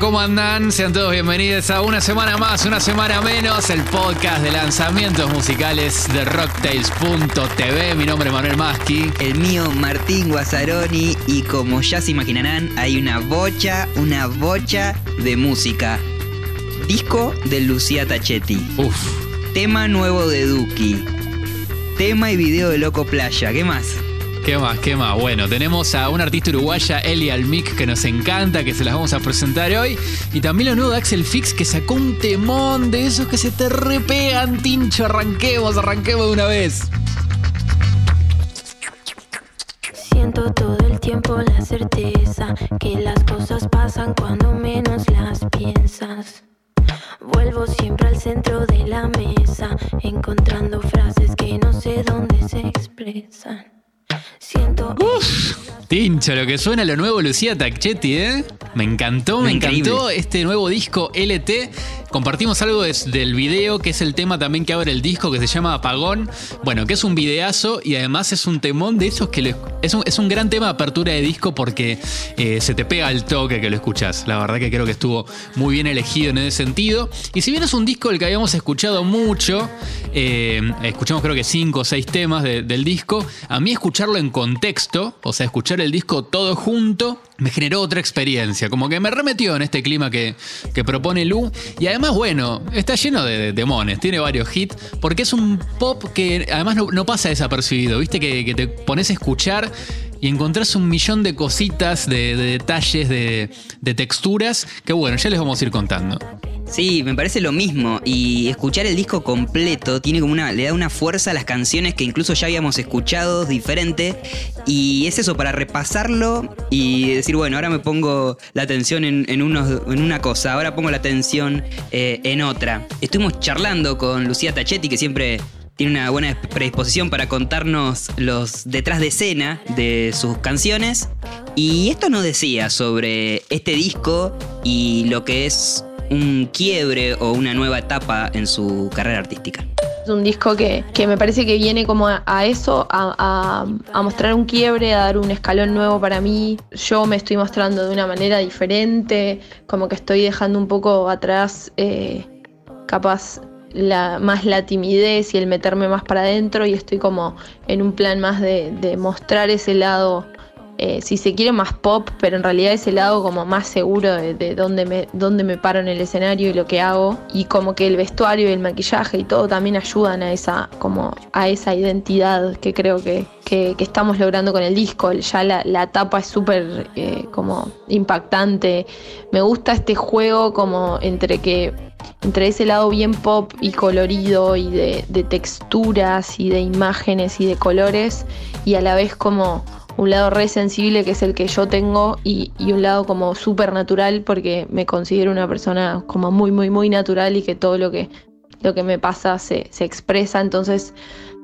¿Cómo andan? Sean todos bienvenidos a una semana más, una semana menos, el podcast de lanzamientos musicales de rocktails.tv. Mi nombre es Manuel Maschi. El mío, Martín Guazzaroni, y como ya se imaginarán, hay una bocha, una bocha de música. Disco de Lucía Tachetti. Uf. Tema nuevo de Duki. Tema y video de Loco Playa. ¿Qué más? ¿Qué más? ¿Qué más? Bueno, tenemos a una artista uruguaya, Eli Almic, que nos encanta, que se las vamos a presentar hoy. Y también lo nuevo de Axel Fix, que sacó un temón de esos que se te repegan, tincho. Arranquemos, arranquemos de una vez. Siento todo el tiempo la certeza que las cosas pasan cuando menos las piensas. Vuelvo siempre al centro de la mesa, encontrando frases que no sé dónde se expresan. Siento. Tincho, lo que suena lo nuevo Lucía Tacchetti, ¿eh? Me encantó, me Increíble. encantó este nuevo disco LT. Compartimos algo des- del video, que es el tema también que abre el disco, que se llama Apagón. Bueno, que es un videazo y además es un temón de esos que lo- es, un, es un gran tema de apertura de disco porque eh, se te pega el toque que lo escuchas. La verdad que creo que estuvo muy bien elegido en ese sentido. Y si bien es un disco del que habíamos escuchado mucho, eh, escuchamos creo que cinco o seis temas de- del disco, a mí en contexto, o sea, escuchar el disco todo junto, me generó otra experiencia, como que me remetió en este clima que, que propone Lu. Y además, bueno, está lleno de, de demones, tiene varios hits, porque es un pop que además no, pasa desapercibido, viste que, te pones a escuchar y encontrás un millón de cositas, de, de detalles, de, de texturas, que bueno, ya les vamos a ir contando. Sí, me parece lo mismo. Y escuchar el disco completo tiene como una. le da una fuerza a las canciones que incluso ya habíamos escuchado diferente. Y es eso, para repasarlo y decir, bueno, ahora me pongo la atención en, en en una cosa, ahora pongo la atención eh, en otra. Estuvimos charlando con Lucía Tachetti, que siempre tiene una buena predisposición para contarnos los detrás de escena de sus canciones. Y esto nos decía sobre este disco y lo que es un quiebre o una nueva etapa en su carrera artística. Es un disco que, que me parece que viene como a, eso, a, mostrar un quiebre, a dar un escalón nuevo para mí. Yo me estoy mostrando de una manera diferente, como que estoy dejando un poco atrás, eh, capaz, más la timidez y el meterme más para adentro y estoy como en un plan más de mostrar ese lado eh, si se quiere más pop, pero en realidad ese lado como más seguro de, de dónde, me, dónde me paro en el escenario y lo que hago. Y como que el vestuario y el maquillaje y todo también ayudan a esa, como a esa identidad que creo que, que- estamos logrando con el disco. Ya la, la tapa es súper eh, como impactante. Me gusta este juego como entre que entre ese lado bien pop y colorido y de texturas y de imágenes y de colores y a la vez como un lado re sensible que es el que yo tengo y, y un lado como súper natural porque me considero una persona como muy muy muy natural y que todo lo que, lo que me pasa se, se expresa entonces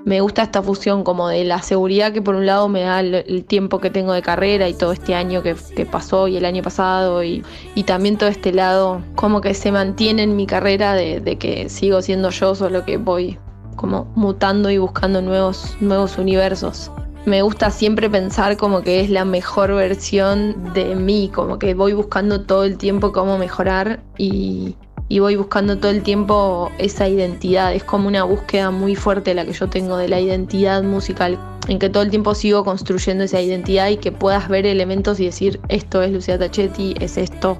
me gusta esta fusión como de la seguridad que por un lado me da el, tiempo que tengo de carrera y todo este año que, que pasó y el año pasado y, y también todo este lado como que se mantiene en mi carrera de, de que sigo siendo yo, solo que voy como mutando y buscando nuevos, nuevos universos. Me gusta siempre pensar como que es la mejor versión de mí, como que voy buscando todo el tiempo cómo mejorar y, voy buscando todo el tiempo esa identidad. Es como una búsqueda muy fuerte la que yo tengo de la identidad musical, en que todo el tiempo sigo construyendo esa identidad y que puedas ver elementos y decir esto es Lucía Tachetti, es esto.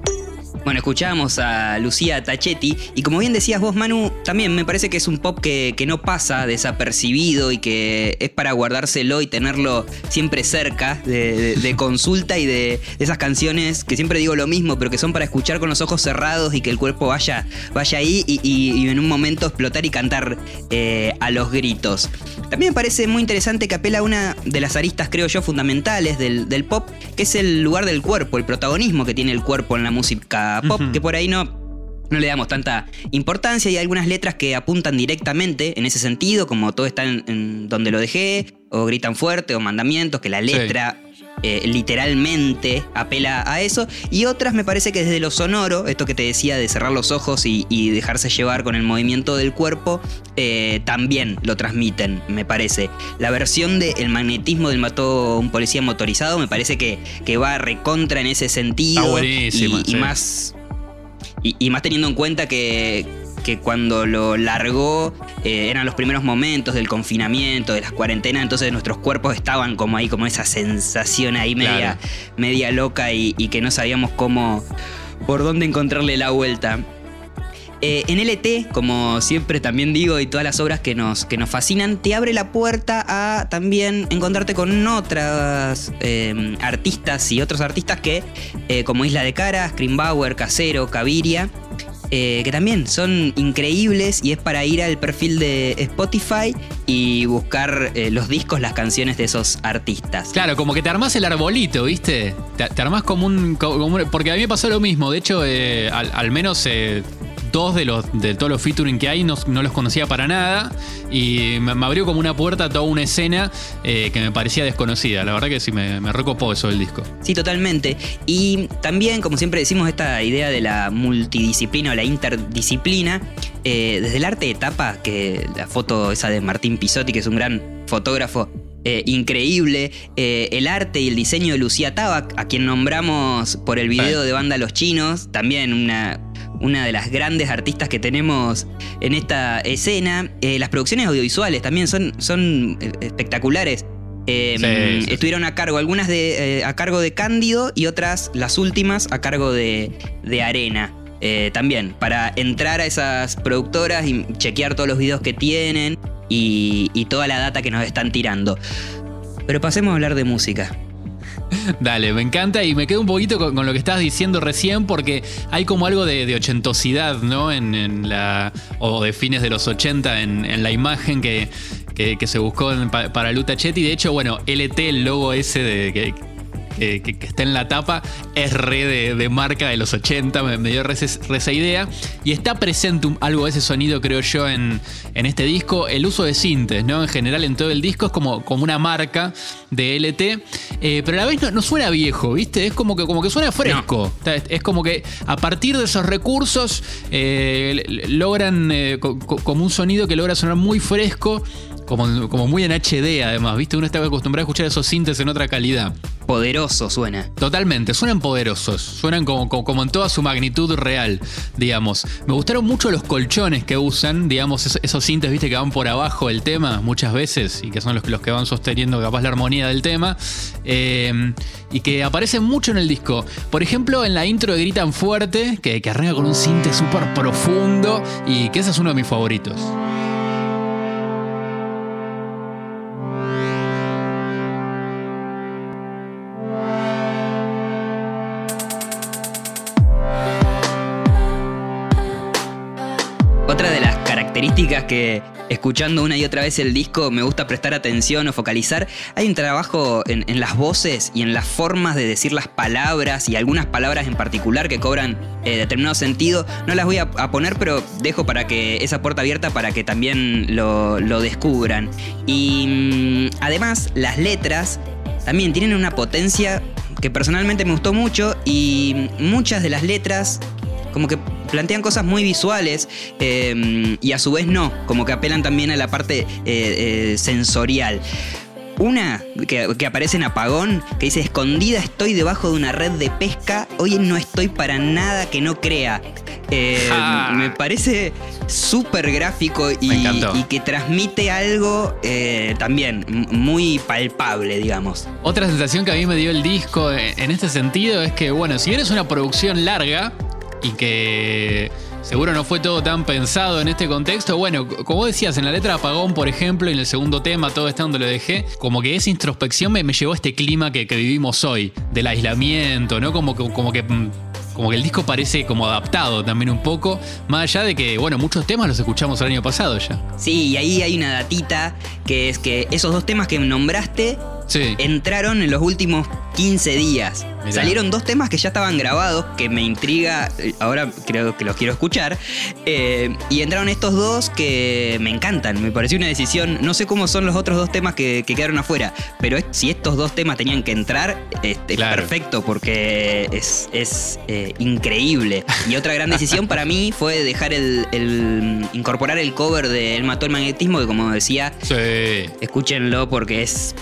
Bueno, escuchábamos a Lucía Tachetti y como bien decías vos, Manu, también me parece que es un pop que, que no pasa desapercibido y que es para guardárselo y tenerlo siempre cerca de, consulta y de, esas canciones que siempre digo lo mismo, pero que son para escuchar con los ojos cerrados y que el cuerpo vaya, vaya ahí y en un momento explotar y cantar eh, a los gritos. También me parece muy interesante que apela a una de las aristas, creo yo, fundamentales del, del pop, que es el lugar del cuerpo, el protagonismo que tiene el cuerpo en la música pop, que por ahí no, no le damos tanta importancia y hay algunas letras que apuntan directamente en ese sentido, como todo está en, en donde lo dejé, o gritan fuerte, o mandamientos, que la Sí. Eh, literalmente apela a eso. Y otras me parece que desde lo sonoro, esto que te decía de cerrar los ojos y, dejarse llevar con el movimiento del cuerpo, eh, también lo transmiten, me parece. La versión de El magnetismo del mató un policía motorizado me parece que, que va recontra en ese sentido. y, más. y más teniendo en cuenta que, que cuando lo largó eh, eran los primeros momentos del confinamiento, de las cuarentenas, entonces nuestros cuerpos estaban como ahí, como esa sensación ahí media, media loca y, que no sabíamos cómo, por dónde encontrarle la vuelta. Eh, en LT, como siempre también digo, y todas las obras que nos, que nos fascinan, te abre la puerta a también encontrarte con otras eh, artistas y otros artistas que, como Isla de Cara, Screambauer, Casero, Caviria, eh, que también son increíbles y es para ir al perfil de Spotify y buscar eh, los discos, las canciones de esos artistas. Claro, como que te armás el arbolito, ¿viste? Te, armás como un, Porque a mí me pasó lo mismo, de hecho, eh, al, menos dos de los de todos los featuring que hay no, los conocía para nada y me, abrió como una puerta a toda una escena eh, que me parecía desconocida. La verdad que sí me, me recopó eso del disco. Sí, totalmente. Y también, como siempre decimos, esta idea de la multidisciplina o la interdisciplina, eh, desde el arte de tapa, que la foto esa de Martín Pisotti, que es un gran fotógrafo, eh, increíble. el arte y el diseño de Lucía Tabac, a quien nombramos por el video de Banda Los Chinos, también una una de las grandes artistas que tenemos en esta escena. Eh, las producciones audiovisuales también son, son eh, espectaculares. Em, estuvieron a cargo, algunas de, eh, a cargo de Cándido y otras, las últimas, a cargo de, Arena. también, para entrar a esas productoras y chequear todos los videos que tienen y, y toda la data que nos están tirando. Pero pasemos a hablar de música. Dale, me encanta y me quedo un poquito con, lo que estabas diciendo recién porque hay como algo de, ochentosidad, ¿no? En, la, o de fines de los 80 en, la imagen que, se buscó para Luta Chetti. De hecho, bueno, LT, el logo ese de, que, que, está en la tapa, es re de, marca de los 80, me, dio esa idea. Y está presente algo de ese sonido, creo yo, en, en, este disco. El uso de sintes, ¿no? En general, en todo el disco es como, como una marca de LT, eh, pero a la vez no, suena viejo, ¿viste? Es como que, como que suena fresco. Es, como que a partir de esos recursos eh, logran eh, como un sonido que logra sonar muy fresco como, como muy en HD además, ¿viste? Uno está acostumbrado a escuchar esos sintes en otra calidad. Poderoso suena. Totalmente, suenan poderosos, suenan como, como, en toda su magnitud real, digamos. Me gustaron mucho los colchones que usan, digamos, esos, sintes, viste, que van por abajo del tema muchas veces y que son los, los que van sosteniendo capaz la armonía del tema. Eh, y que aparecen mucho en el disco. Por ejemplo, en la intro de Gritan Fuerte, que, que arranca con un sinte súper profundo y que ese es uno de mis favoritos. Que escuchando una y otra vez el disco me gusta prestar atención o focalizar. Hay un trabajo en, las voces y en las formas de decir las palabras y algunas palabras en particular que cobran eh, determinado sentido. No las voy a, poner, pero dejo para que esa puerta abierta para que también lo, descubran. Y mm, además las letras también tienen una potencia que personalmente me gustó mucho y muchas de las letras como que plantean cosas muy visuales em, y a su vez no, como que apelan también a la parte eh, eh, sensorial. Una que, aparece en Apagón, que dice, escondida estoy debajo de una red de pesca, hoy no estoy para nada que no crea. Eh, me parece súper gráfico y, que transmite algo también muy palpable, digamos. Otra sensación que a mí me dio el disco en este sentido es que, bueno, si eres una producción larga, y que seguro no fue todo tan pensado en este contexto. Bueno, como decías, en la letra Apagón, por ejemplo, y en el segundo tema, todo está donde lo dejé, como que esa introspección me, llevó a este clima que, vivimos hoy, del aislamiento, ¿no? Como, como que mm, como que el disco parece como adaptado también un poco, más allá de que, bueno, muchos temas los escuchamos el año pasado ya. Sí, y ahí hay una datita que es que esos dos temas que nombraste Sí. entraron en los últimos 15 días. Mirá. Salieron dos temas que ya estaban grabados, que me intriga, eh, ahora creo que los quiero escuchar. eh, y entraron estos dos que me encantan, me pareció una decisión, no sé cómo son los otros dos temas que, que quedaron afuera, pero es- si estos dos temas tenían que entrar, este, Claro. perfecto, porque es, es eh, increíble. Y otra gran decisión para mí fue dejar el, el- incorporar el cover de Él mató el magnetismo, que como decía, Sí. escúchenlo porque es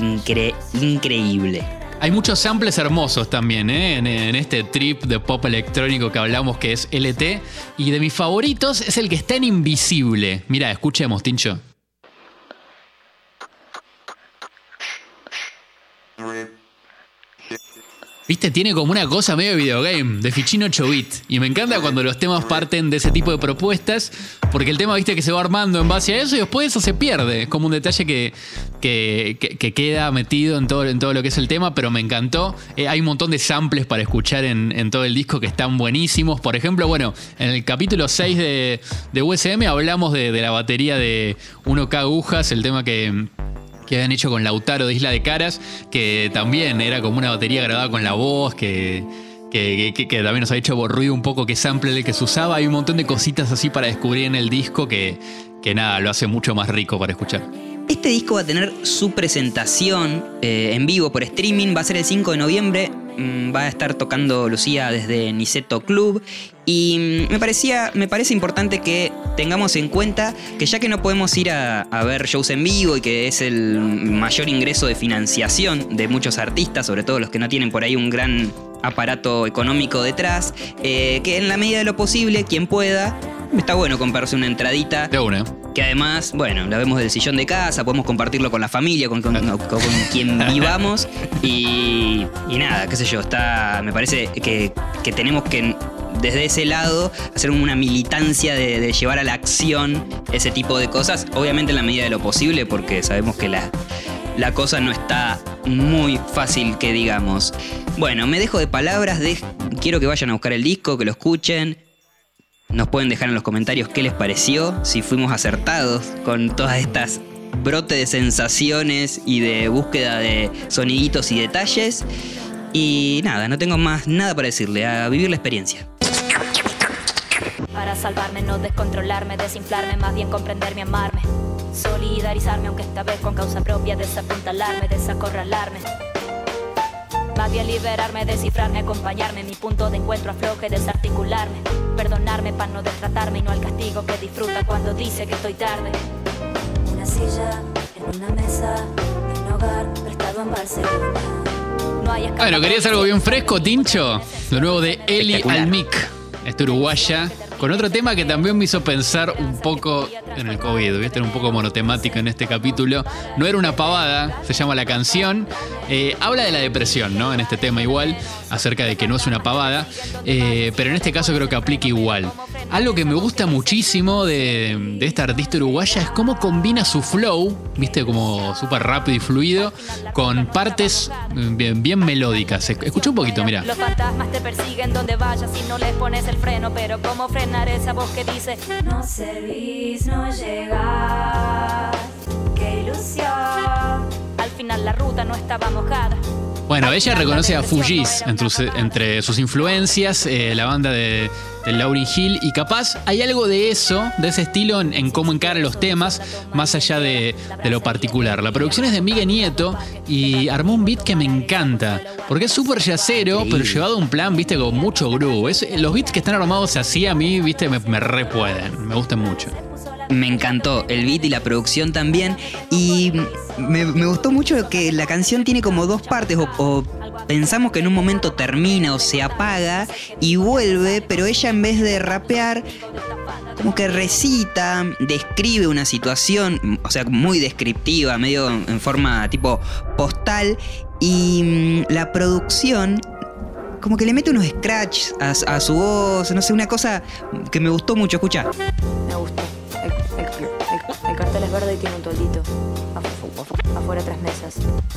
incre- increíble. Hay muchos samples hermosos también, ¿eh? en, en este trip de pop electrónico que hablamos que es LT. Y de mis favoritos es el que está en Invisible. Mira, escuchemos, Tincho. Viste, tiene como una cosa medio videogame, de fichín 8 bit. Y me encanta cuando los temas parten de ese tipo de propuestas, porque el tema, viste, que se va armando en base a eso y después eso se pierde. Es como un detalle que, que, que- que queda metido en todo, en todo lo que es el tema, pero me encantó. Eh, hay un montón de samples para escuchar en, en todo el disco que están buenísimos. Por ejemplo, bueno, en el capítulo 6 de, de USM hablamos de, de la batería de 1K agujas, el tema que que habían hecho con Lautaro de Isla de Caras, que también era como una batería grabada con la voz, que, que, que- que también nos ha hecho ruido un poco qué sample el que se usaba. Hay un montón de cositas así para descubrir en el disco que, que nada, lo hace mucho más rico para escuchar. Este disco va a tener su presentación eh, en vivo por streaming, va a ser el 5 de noviembre, mm, va a estar tocando Lucía desde Niceto Club. Y mm, me parecía, me parece importante que tengamos en cuenta que ya que no podemos ir a, ver shows en vivo y que es el mayor ingreso de financiación de muchos artistas, sobre todo los que no tienen por ahí un gran aparato económico detrás, eh, que en la medida de lo posible, quien pueda, está bueno comprarse una entradita. De una. Que además, bueno, la vemos del sillón de casa, podemos compartirlo con la familia, con, con- con- con quien vivamos. Y, y nada, qué sé yo, está. Me parece que, que tenemos que desde ese lado hacer una militancia de, de llevar a la acción ese tipo de cosas. Obviamente en la medida de lo posible, porque sabemos que la, la cosa no está muy fácil que digamos. Bueno, me dejo de palabras, de, quiero que vayan a buscar el disco, que lo escuchen. Nos pueden dejar en los comentarios qué les pareció, si fuimos acertados con todas estas brote de sensaciones y de búsqueda de soniditos y detalles. Y nada, no tengo más nada para decirle, a vivir la experiencia. Para salvarme, no descontrolarme, desinflarme, más bien comprenderme, amarme. Solidarizarme, aunque esta vez con causa propia, desapuntalarme, desacorralarme. Más bien liberarme, descifrarme, acompañarme, mi punto de encuentro afloje, desarticularme. Perdonarme para no destratarme y no al castigo que disfruta cuando dice que estoy tarde. Una silla en una mesa, un hogar prestado en Barcelona. No hay Bueno, ¿querías algo bien fresco, Tincho? Lo nuevo de Eli. Almic, esta uruguaya, con otro tema que también me hizo pensar un poco en el COVID. Voy a estar un poco monotemático en este capítulo. No era una pavada, se llama la canción. Eh, habla de la depresión, ¿no? En este tema igual, acerca de que no es una pavada. Eh, pero en este caso creo que aplica igual. Algo que me gusta muchísimo de, de esta artista uruguaya es cómo combina su flow, viste, como súper rápido y fluido, con partes mm, bien, bien melódicas. Es- Escucha un poquito, mira. Los fantasmas te persiguen donde vayas si no les pones el freno, pero ¿cómo frenar esa voz que dice No servís, no llegás, qué ilusión? Al final la ruta no estaba mojada. Bueno, ella reconoce a Fujis entre, sus- entre sus influencias, eh, la banda de, de Lauryn Hill, y capaz hay algo de eso, de ese estilo en, en cómo encara los temas, más allá de, de lo particular. La producción es de Miguel Nieto y armó un beat que me encanta, porque es súper yacero, pero llevado a un plan, viste, con mucho groove. Es- los beats que están armados así a mí, viste, me, me re pueden, me gustan mucho. Me encantó el beat y la producción también. Y me, gustó mucho que la canción tiene como dos partes. O, pensamos que en un momento termina o se apaga y vuelve, pero ella en vez de rapear, como que recita, describe una situación, o sea, muy descriptiva, medio en forma tipo postal. Y mm, la producción como que le mete unos scratches a, a su voz, no sé, una cosa que me gustó mucho. Escucha. Me gustó. El, el- el- el cartel es verde y tiene un toldito. Afuera tres mesas.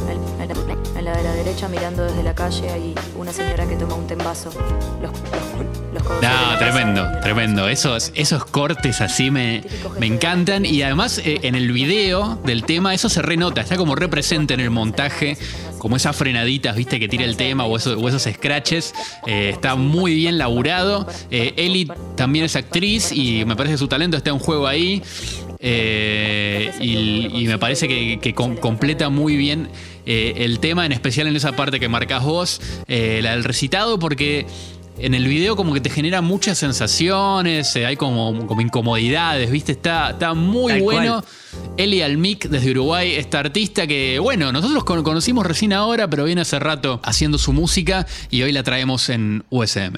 En, la de la derecha, mirando desde la calle, hay una señora que toma un tembazo. Los, no, tremendo, tremendo. Esos, esos cortes así me, me encantan. Y además, eh, en el video del tema, eso se renota, está como represente en el montaje como esas frenaditas, viste, que tira el tema o esos, esos scratches. Eh, está muy bien laburado. Eh, Ellie también es actriz y me parece que su talento está en juego ahí. Eh, y, me parece que, completa muy bien el tema, en especial en esa parte que marcas vos, la del recitado, porque en el video como que te genera muchas sensaciones, hay como, como incomodidades, ¿viste? Está, está muy bueno. Eli Almic desde Uruguay, esta artista que, bueno, nosotros conocimos recién ahora, pero viene hace rato haciendo su música y hoy la traemos en USM.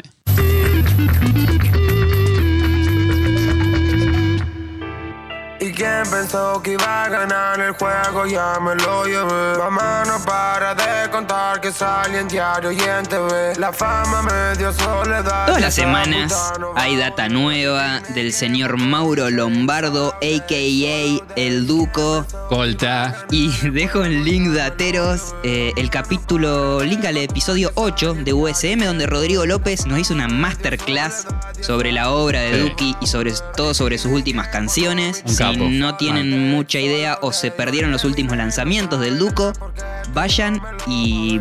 Pensó que iba a ganar el juego ya me lo llevé. Mamá no para de contar que sale en diario y en TV. La fama me dio soledad. Todas las semanas hay data nueva del señor Mauro Lombardo, a.k.a. El Duco. Colta. Y dejo en link dateros eh, el capítulo, link al episodio 8 de USM, donde Rodrigo López nos hizo una masterclass sobre la obra de Duki y sobre todo sobre sus últimas canciones no tienen mucha idea o se perdieron los últimos lanzamientos del Duco, vayan y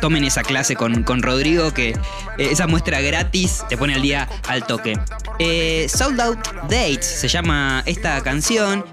tomen esa clase con, con Rodrigo, que eh, esa muestra gratis te pone al día al toque. Eh, Sold Out Dates se llama esta canción.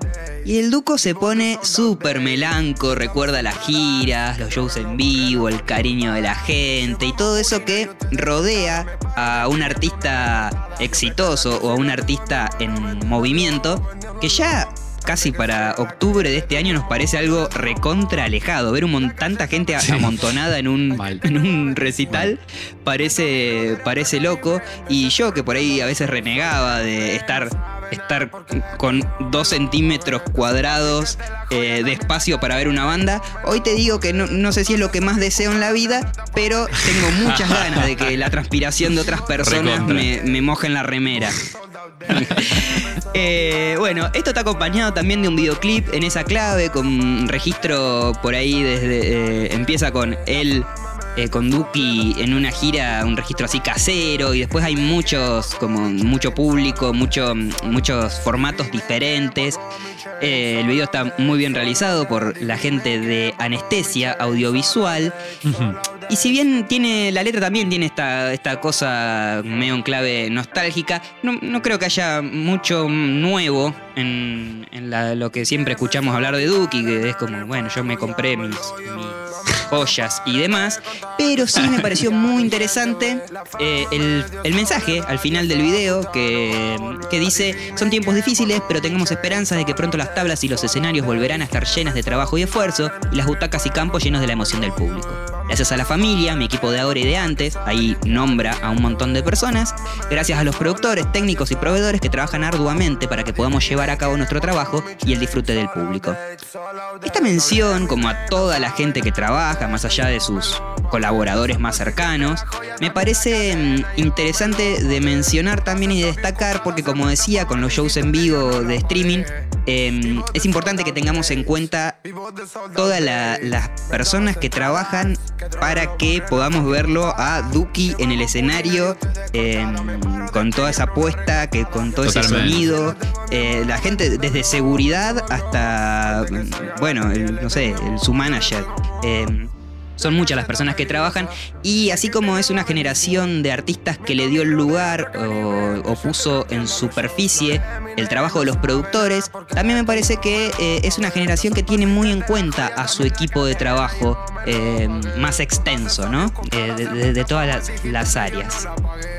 Y el Duco se pone súper melanco, recuerda las giras, los shows en vivo, el cariño de la gente y todo eso que rodea a un artista exitoso o a un artista en movimiento que ya casi para octubre de este año nos parece algo recontra alejado. Ver un tanta gente amontonada en un, en un recital parece, parece loco. Y yo que por ahí a veces renegaba de estar estar con dos centímetros cuadrados eh, de espacio para ver una banda. Hoy te digo que no, sé si es lo que más deseo en la vida, pero tengo muchas ganas de que la transpiración de otras personas me, me moje en la remera. Eh, bueno, esto está acompañado también de un videoclip en esa clave, con registro por ahí desde. Eh, empieza con él. Eh, con Duki en una gira, un registro así casero, y después hay muchos, como mucho público, mucho, muchos formatos diferentes. el video está muy bien realizado por la gente de Anestesia Audiovisual. Y si bien tiene, la letra también tiene esta, esta cosa medio en clave nostálgica, no, creo que haya mucho nuevo en, lo que siempre escuchamos hablar de Duki, que es como, bueno, yo me compré mis, joyas y demás, pero sí me pareció muy interesante eh, el, mensaje al final del video que, que dice, son tiempos difíciles, pero tengamos esperanza de que pronto las tablas y los escenarios volverán a estar llenas de trabajo y esfuerzo, y las butacas y campos llenos de la emoción del público. Gracias a la familia, mi equipo de ahora y de antes, ahí nombra a un montón de personas. Gracias a los productores, técnicos y proveedores que trabajan arduamente para que podamos llevar a cabo nuestro trabajo y el disfrute del público. Esta mención, como a toda la gente que trabaja, más allá de sus colaboradores más cercanos, me parece mm, interesante de mencionar también y de destacar porque como decía, con los shows en vivo de streaming, em, es importante que tengamos en cuenta todas las personas que trabajan para que podamos verlo a Duki en el escenario em, con toda esa apuesta, que con todo ese sonido, eh, la gente desde seguridad hasta, bueno, no sé, su manager. Son muchas las personas que trabajan y así como es una generación de artistas que le dio el lugar o, puso en superficie el trabajo de los productores, también me parece que eh, es una generación que tiene muy en cuenta a su equipo de trabajo eh, más extenso, ¿no? Eh, de, todas las, las, áreas.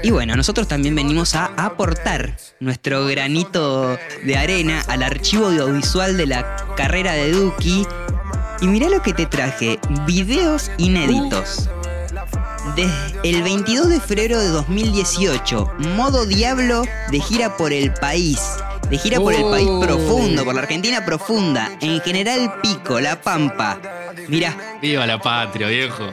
Y bueno, nosotros también venimos a aportar nuestro granito de arena al archivo audiovisual de la carrera de Duki y mirá lo que te traje, videos inéditos. Desde el 22 de febrero de 2018, modo diablo de gira por el país. De gira por el país profundo, por la Argentina profunda. En general Pico, La Pampa. Mirá. Viva la patria, viejo.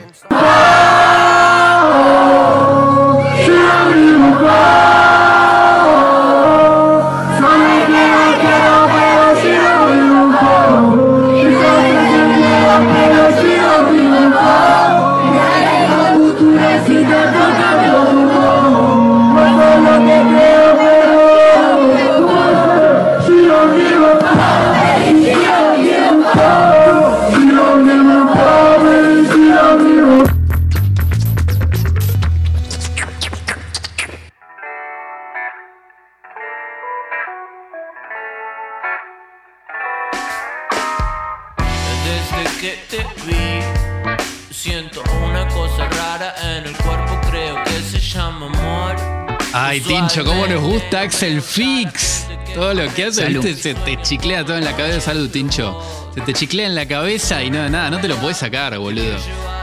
Axel Fix. Todo lo que hace. ¿viste? se te chiclea todo en la cabeza. Salud, Tincho. Se te chiclea en la cabeza y nada, nada, no te lo puedes sacar, boludo.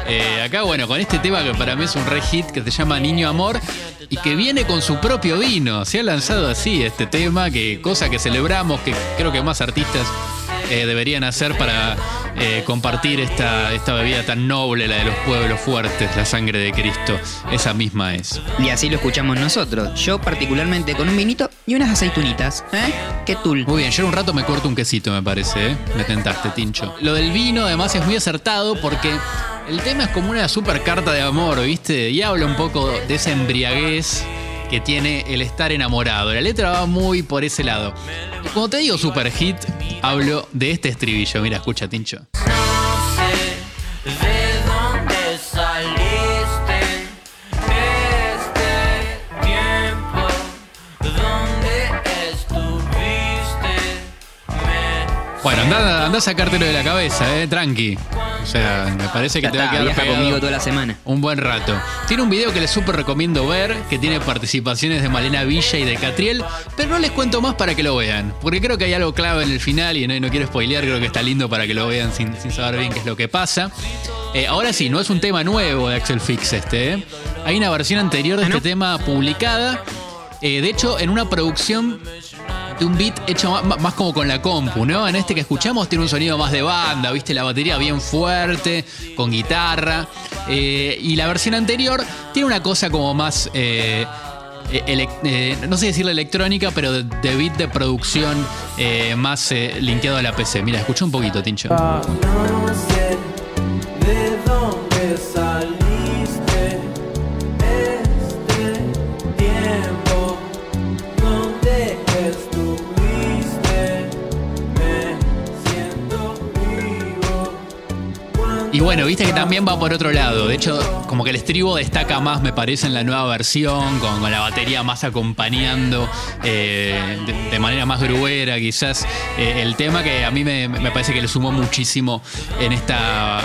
Eh, acá, bueno, con este tema que para mí es un re hit que se llama Niño Amor y que viene con su propio vino. Se ha lanzado así este tema, que cosa que celebramos, que creo que más artistas eh, deberían hacer para eh, compartir esta, esta bebida tan noble, la de los pueblos fuertes, la sangre de Cristo. Esa misma es. Y así lo escuchamos nosotros. Yo particularmente con un vinito y unas aceitunitas. ¿Eh? ¿Qué tul? Muy bien, yo en un rato me corto un quesito, me parece, ¿eh? Me tentaste, Tincho. Lo del vino, además, es muy acertado porque el tema es como una super carta de amor, ¿viste? Y habla un poco de esa embriaguez que tiene el estar enamorado. La letra va muy por ese lado. Cuando te digo super hit, hablo de este estribillo. Mira, escucha, Tincho. Bueno, anda, anda a sacártelo de la cabeza, ¿eh? Tranqui. O sea, me parece que Ya te va a quedar viaja conmigo toda la semana. Un buen rato. Tiene un video que les súper recomiendo ver, que tiene participaciones de Malena Villa y de Catriel, pero no les cuento más para que lo vean, porque creo que hay algo clave en el final y no, no quiero spoilear, creo que está lindo para que lo vean sin, sin saber bien qué es lo que pasa. Eh, ahora sí, no es un tema nuevo de Axel Fix este, ¿eh? Hay una versión anterior de ¿Ah, no? este tema publicada, eh, de hecho en una producción un beat hecho más, como con la compu, ¿no? En este que escuchamos tiene un sonido más de banda, ¿viste? La batería bien fuerte, con guitarra. eh, y la versión anterior tiene una cosa como más. eh, elec- eh, no sé decirle electrónica, pero de, de beat de producción eh, más linkeado a la PC. Mira, escucha un poquito, Tincho. No bueno, viste que también va por otro lado. De hecho, como que el estribo destaca más, me parece, en la nueva versión, con, la batería más acompañando eh, de, manera más gruera, quizás. eh, el tema que a mí me, parece que le sumó muchísimo en esta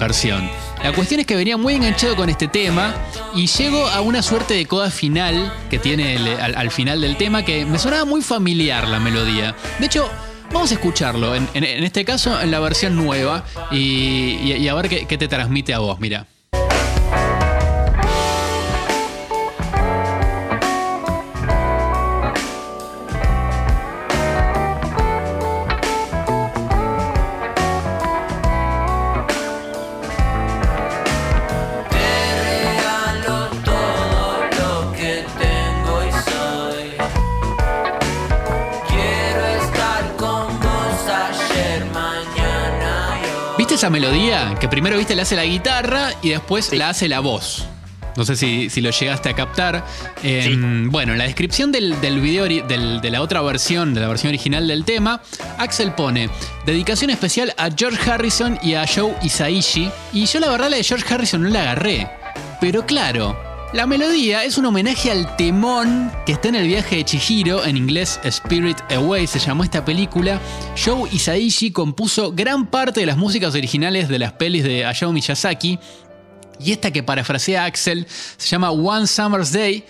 versión. La cuestión es que venía muy enganchado con este tema y llego a una suerte de coda final que tiene al final del tema que me sonaba muy familiar la melodía. De hecho, vamos a escucharlo, en, este caso en la versión nueva y a ver qué, qué te transmite a vos, mira. Esa melodía? Que primero, viste, la hace la guitarra y después la hace la voz. No sé si, si lo llegaste a captar. Eh, Bueno, en la descripción del, del video, del- de la otra versión, de la versión original del tema, Axel pone dedicación especial a George Harrison y a Joe Hisaishi. Y yo la verdad la de George Harrison no la agarré. Pero claro, la melodía es un homenaje al temón que está en el viaje de Chihiro, en inglés Spirit Away se llamó esta película. Joe Hisaishi compuso gran parte de las músicas originales de las pelis de Hayao Miyazaki. Y esta que parafrasea Axel se llama One Summer's Day.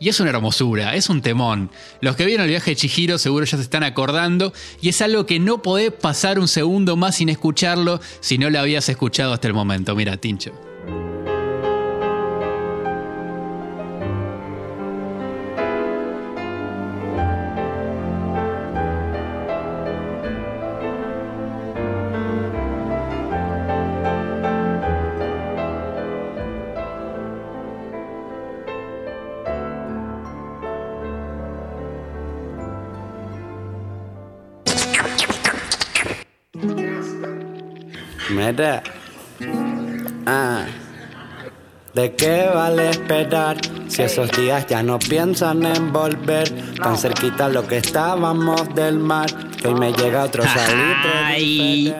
Y es una hermosura, es un temón. Los que vieron el viaje de Chihiro seguro ya se están acordando. Y es algo que no podés pasar un segundo más sin escucharlo si no lo habías escuchado hasta el momento. Mira, Tincho. Ah. ¿De qué vale esperar si esos días ya no piensan en volver? Tan cerquita lo que estábamos del mar, que hoy me llega otro salitre. Ay,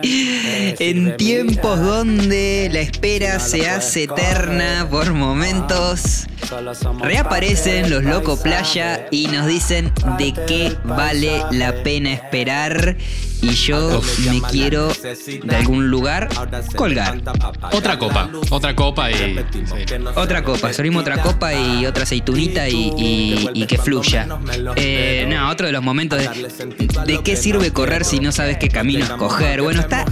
en tiempos donde la espera se hace eterna por momentos, Reaparecen los Loco Playa y nos dicen de qué vale la pena esperar. Y yo me quiero de algún lugar colgar. Otra copa, otra copa y. sí. Otra copa, servimos otra copa y otra aceitunita y, y- y que fluya. Eh, no, otro de los momentos de, de qué sirve correr si no sabes qué camino escoger. Bueno, está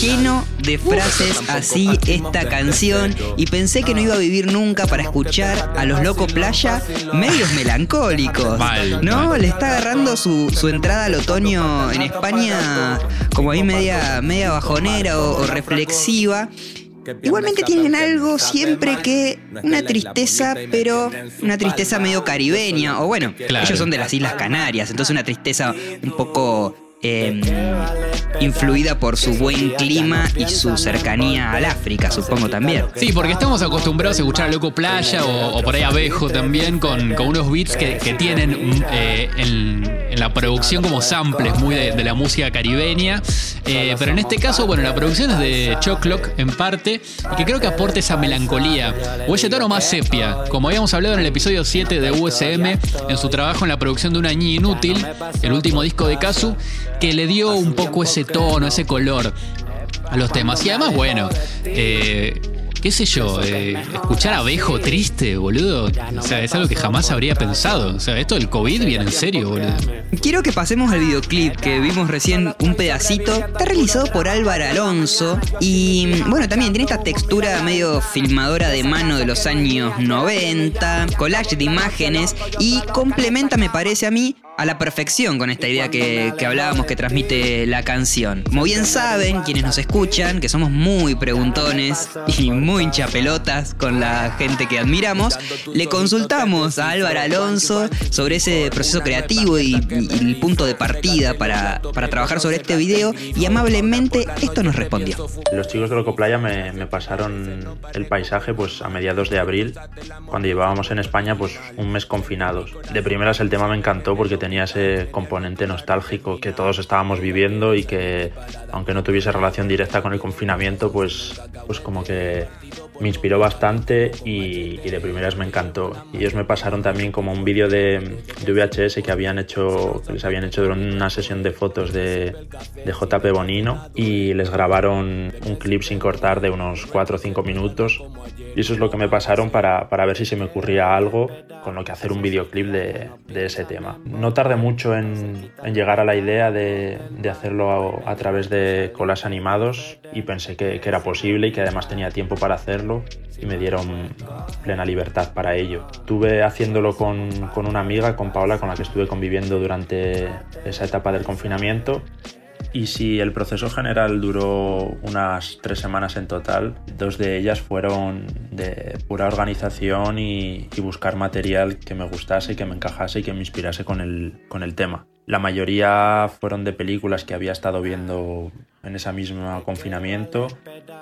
lleno de frases así esta canción y pensé que no iba a vivir nunca para escuchar a los Loco Playa medios melancólicos. Mal, ¿No? mal. Le está agarrando su, su entrada al otoño en España como ahí media, media bajonera o- o reflexiva. Igualmente tienen algo siempre que una tristeza, pero una tristeza medio caribeña. O bueno, Claro. ellos son de las Islas Canarias, entonces una tristeza un poco eh, influida por su buen clima y su cercanía al África, supongo también. Sí, porque estamos acostumbrados a escuchar a Loco Playa o, por ahí Abejo también con, unos beats que, tienen eh, en, la producción como samples muy de, la música caribeña. Eh, pero en este caso, bueno, la producción es de Choclock en parte y que creo que aporta esa melancolía o ese tono más sepia. Como habíamos hablado en el episodio 7 de USM, en su trabajo en la producción de Una Niña Inútil, el último disco de Kazu, que le dio un poco ese tono, ese color a los temas. Y además, bueno, eh, qué sé yo, eh, escuchar a Abejo triste, boludo. O sea, es algo que jamás habría pensado. O sea, esto del COVID viene en serio, boludo. Quiero que pasemos al videoclip que vimos recién un pedacito. Está realizado por Álvaro Alonso y bueno, también tiene esta textura medio filmadora de mano de los años 90, collage de imágenes y complementa, me parece a mí, a la perfección con esta idea que, que hablábamos que transmite la canción. Como bien saben, quienes nos escuchan, que somos muy preguntones y muy hinchapelotas con la gente que admiramos, le consultamos a Álvaro Alonso sobre ese proceso creativo y, y el punto de partida para, para trabajar sobre este video y amablemente esto nos respondió. Los chicos de Loco Playa me, me pasaron el paisaje pues a mediados de abril, cuando llevábamos en España pues un mes confinados. De primeras el tema me encantó porque tenía ese componente nostálgico que todos estábamos viviendo y que aunque no tuviese relación directa con el confinamiento pues, pues como que me inspiró bastante y, y de primeras me encantó. Y ellos me pasaron también como un vídeo de, de VHS que habían hecho, que les habían hecho durante una sesión de fotos de, de JP Bonino y les grabaron un clip sin cortar de unos 4 o 5 minutos. Y eso es lo que me pasaron para, para ver si se me ocurría algo con lo que hacer un videoclip de, de ese tema. No tardé mucho en, en llegar a la idea de, de hacerlo a, a través de colas animados y pensé que, que era posible y que además tenía tiempo para hacerlo y me dieron plena libertad para ello. Estuve haciéndolo con, con una amiga, con Paola, con la que estuve conviviendo durante esa etapa del confinamiento y si el proceso general duró unas tres semanas en total, dos de ellas fueron de pura organización y, buscar material que me gustase, que me encajase y que me inspirase con el, con el tema. La mayoría fueron de películas que había estado viendo en ese mismo confinamiento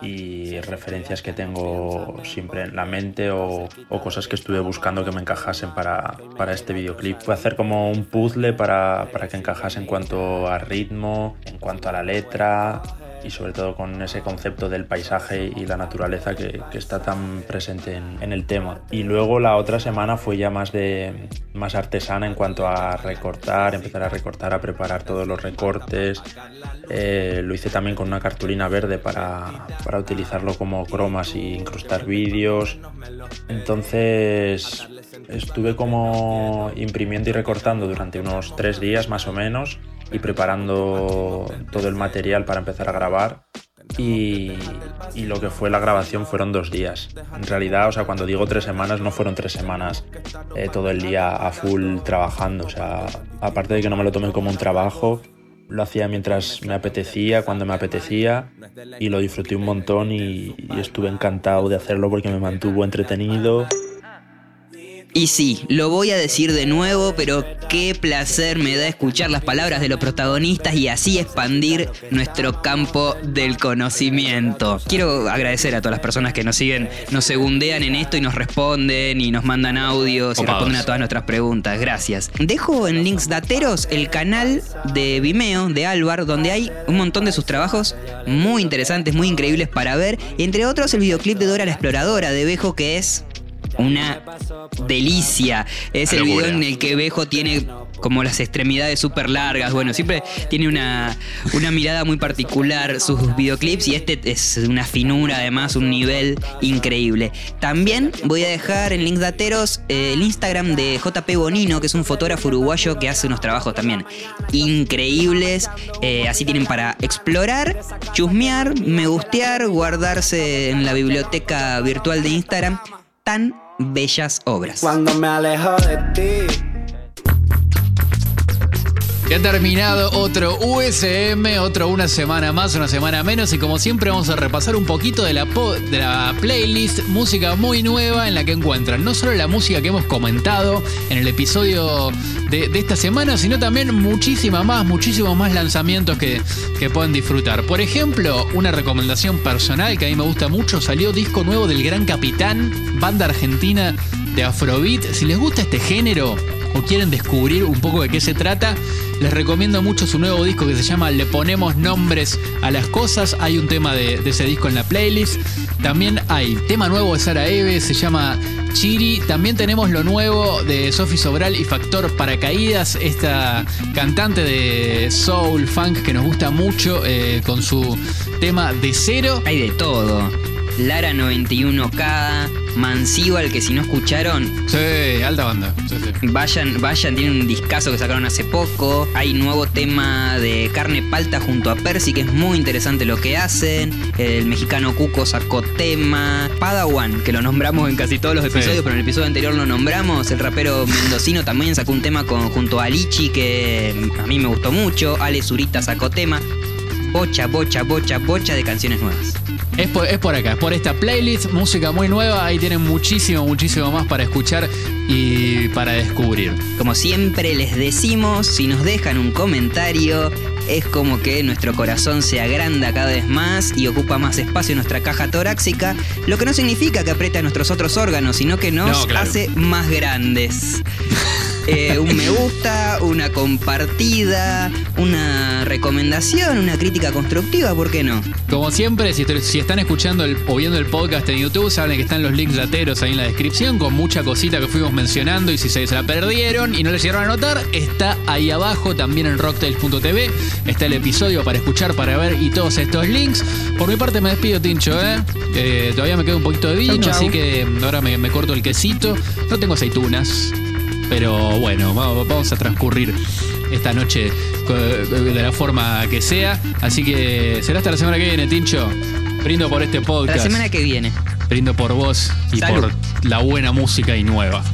y referencias que tengo siempre en la mente o, cosas que estuve buscando que me encajasen para, para este videoclip. Fue hacer como un puzzle para, para que encajase en cuanto a ritmo, en cuanto a la letra y sobre todo con ese concepto del paisaje y la naturaleza que, que está tan presente en, en, el tema. Y luego la otra semana fue ya más de más artesana en cuanto a recortar, empezar a recortar, a preparar todos los recortes. Eh, lo hice también con una cartulina verde para, para utilizarlo como cromas y incrustar vídeos. Entonces estuve como imprimiendo y recortando durante unos tres días más o menos y preparando todo el material para empezar a grabar. Y, lo que fue la grabación fueron dos días. En realidad, o sea, cuando digo tres semanas, no fueron tres semanas eh, todo el día a full trabajando. O sea, aparte de que no me lo tomé como un trabajo, lo hacía mientras me apetecía, cuando me apetecía, y lo disfruté un montón y, y estuve encantado de hacerlo porque me mantuvo entretenido. Y sí, lo voy a decir de nuevo, pero qué placer me da escuchar las palabras de los protagonistas y así expandir nuestro campo del conocimiento. Quiero agradecer a todas las personas que nos siguen, nos segundean en esto y nos responden y nos mandan audios y responden a todas nuestras preguntas. Gracias. Dejo en links dateros el canal de Vimeo de Álvar, donde hay un montón de sus trabajos muy interesantes, muy increíbles para ver. Entre otros, el videoclip de Dora la Exploradora de Bejo, que es una delicia. Es el video en el que Bejo tiene como las extremidades súper largas. Bueno, siempre tiene una, una mirada muy particular sus videoclips y este es una finura, además, un nivel increíble. También voy a dejar en links dateros eh, el Instagram de JP Bonino, que es un fotógrafo uruguayo que hace unos trabajos también increíbles. Eh, así tienen para explorar, chusmear, me gustear, guardarse en la biblioteca virtual de Instagram tan bellas obras. Ya ha terminado otro USM, otro una semana más, una semana menos y como siempre vamos a repasar un poquito de la, playlist, música muy nueva en la que encuentran no solo la música que hemos comentado en el episodio de, de esta semana, sino también muchísima más, muchísimos más lanzamientos que, que pueden disfrutar. Por ejemplo, una recomendación personal que a mí me gusta mucho, salió disco nuevo del Gran Capitán, banda argentina de Afrobeat. Si les gusta este género, o quieren descubrir un poco de qué se trata, les recomiendo mucho su nuevo disco que se llama Le ponemos nombres a las cosas. Hay un tema de, ese disco en la playlist. También hay tema nuevo de Sara Eve, se llama Chiri. También tenemos lo nuevo de Sofi Sobral y Factor Paracaídas, esta cantante de soul, funk que nos gusta mucho eh, con su tema de cero. Hay de todo. Lara 91K, Mansíbal, que si no escucharon, Sí, alta banda. Sí, sí. vayan, vayan, tienen un discazo que sacaron hace poco. Hay nuevo tema de carne palta junto a Percy, que es muy interesante lo que hacen. El mexicano Cuco sacó tema. Padawan, que lo nombramos en casi todos los episodios, Sí. pero en el episodio anterior lo nombramos. El rapero mendocino también sacó un tema con, junto a Lichi, que a mí me gustó mucho. Ale Zurita sacó tema. Bocha, bocha, bocha, bocha de canciones nuevas. Es por, es por acá, es por esta playlist, música muy nueva, ahí tienen muchísimo, muchísimo más para escuchar y para descubrir. Como siempre les decimos, si nos dejan un comentario, es como que nuestro corazón se agranda cada vez más y ocupa más espacio en nuestra caja torácica, lo que no significa que aprieta nuestros otros órganos, sino que nos No, claro. hace más grandes. Eh, un me gusta, una compartida, una recomendación, una crítica constructiva, ¿por qué no? Como siempre, si, si están escuchando el- o viendo el podcast en YouTube, saben que están los links lateros ahí en la descripción con mucha cosita que fuimos mencionando y si se, se la perdieron y no les llegaron a notar, está ahí abajo también en rocktails.tv, está el episodio para escuchar, para ver y todos estos links. Por mi parte me despido, Tincho, ¿eh? Eh, todavía me queda un poquito de vino, Chau, chau. así que ahora me, me corto el quesito. No tengo aceitunas, pero bueno, vamos, a transcurrir esta noche co- de la forma que sea. Así que será hasta la semana que viene, Tincho. Brindo por este La podcast. semana que viene. Brindo por vos y Salud. por la buena música y nueva.